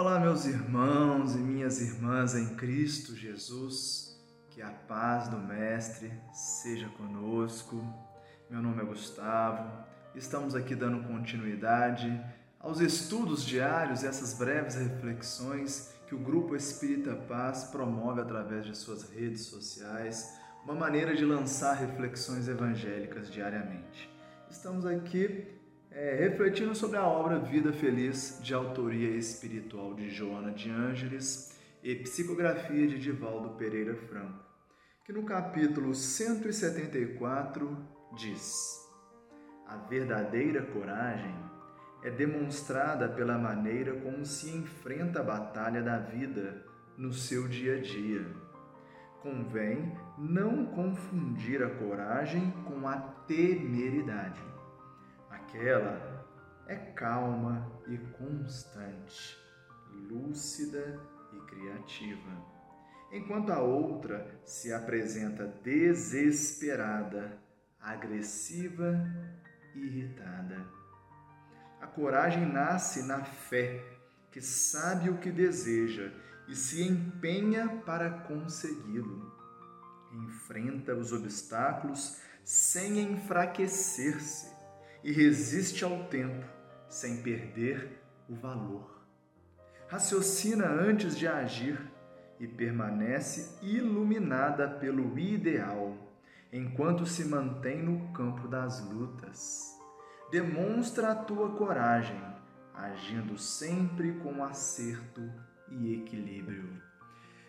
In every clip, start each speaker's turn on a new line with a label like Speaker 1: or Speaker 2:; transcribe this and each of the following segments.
Speaker 1: Olá, meus irmãos e minhas irmãs em Cristo Jesus, que a paz do Mestre seja conosco. Meu nome é Gustavo, estamos aqui dando continuidade aos estudos diários, essas breves reflexões que o Grupo Espírita Paz promove através de suas redes sociais, uma maneira de lançar reflexões evangélicas diariamente. Estamos aqui é, refletindo sobre a obra Vida Feliz, de autoria espiritual de Joana de Ângeles e psicografia de Divaldo Pereira Franco, que no capítulo 174 diz: A verdadeira coragem é demonstrada pela maneira como se enfrenta a batalha da vida no seu dia a dia. Convém não confundir a coragem com a temeridade Aquela é calma e constante, lúcida e criativa, enquanto a outra se apresenta desesperada, agressiva e irritada. A coragem nasce na fé, que sabe o que deseja e se empenha para consegui-lo. Enfrenta os obstáculos sem enfraquecer-se e resiste ao tempo sem perder o valor. Raciocina antes de agir e permanece iluminada pelo ideal, enquanto se mantém no campo das lutas. Demonstra a tua coragem, agindo sempre com acerto e equilíbrio.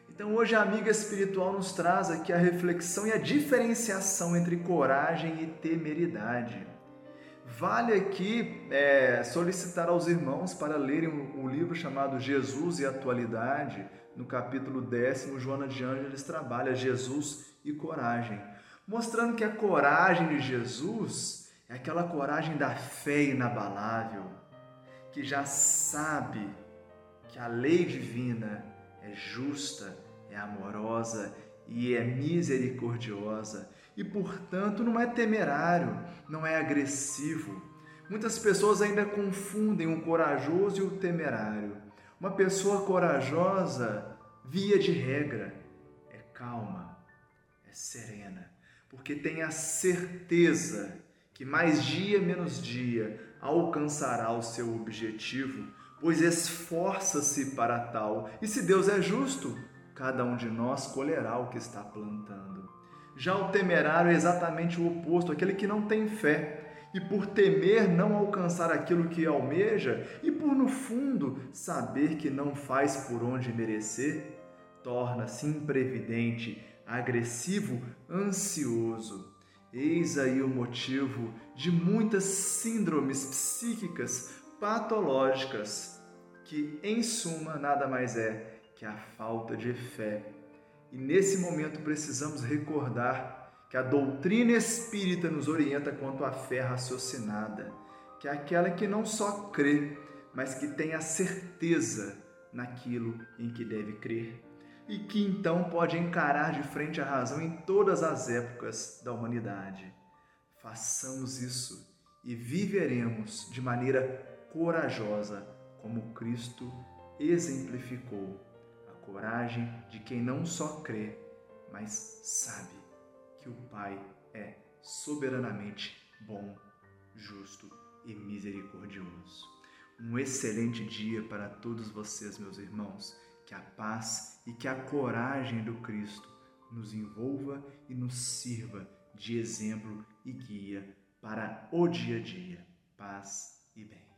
Speaker 1: Então, hoje a amiga espiritual nos traz aqui a reflexão e a diferenciação entre coragem e temeridade. Vale aqui é, solicitar aos irmãos para lerem o, um livro chamado Jesus e Atualidade, no capítulo décimo, Joana de Ângeles trabalha Jesus e coragem, mostrando que a coragem de Jesus é aquela coragem da fé inabalável, que já sabe que a lei divina é justa, é amorosa e é misericordiosa e, portanto, não é temerário, não é agressivo. Muitas pessoas ainda confundem o corajoso e o temerário. Uma pessoa corajosa, via de regra, é calma, é serena, porque tem a certeza que mais dia menos dia alcançará o seu objetivo, pois esforça-se para tal. E se Deus é justo, cada um de nós colherá o que está plantando. Já o temerário é exatamente o oposto, aquele que não tem fé e por temer não alcançar aquilo que almeja e por no fundo saber que não faz por onde merecer, torna-se imprevidente, agressivo, ansioso. Eis aí o motivo de muitas síndromes psíquicas patológicas, que em suma nada mais é que a falta de fé e nesse momento precisamos recordar que a doutrina espírita nos orienta quanto à fé raciocinada, que é aquela que não só crê, mas que tem a certeza naquilo em que deve crer e que então pode encarar de frente a razão em todas as épocas da humanidade. Façamos isso e viveremos de maneira corajosa, como Cristo exemplificou coragem de quem não só crê, mas sabe que o Pai é soberanamente bom, justo e misericordioso. Um excelente dia para todos vocês, meus irmãos. Que a paz e que a coragem do Cristo nos envolva e nos sirva de exemplo e guia para o dia a dia. Paz e bem.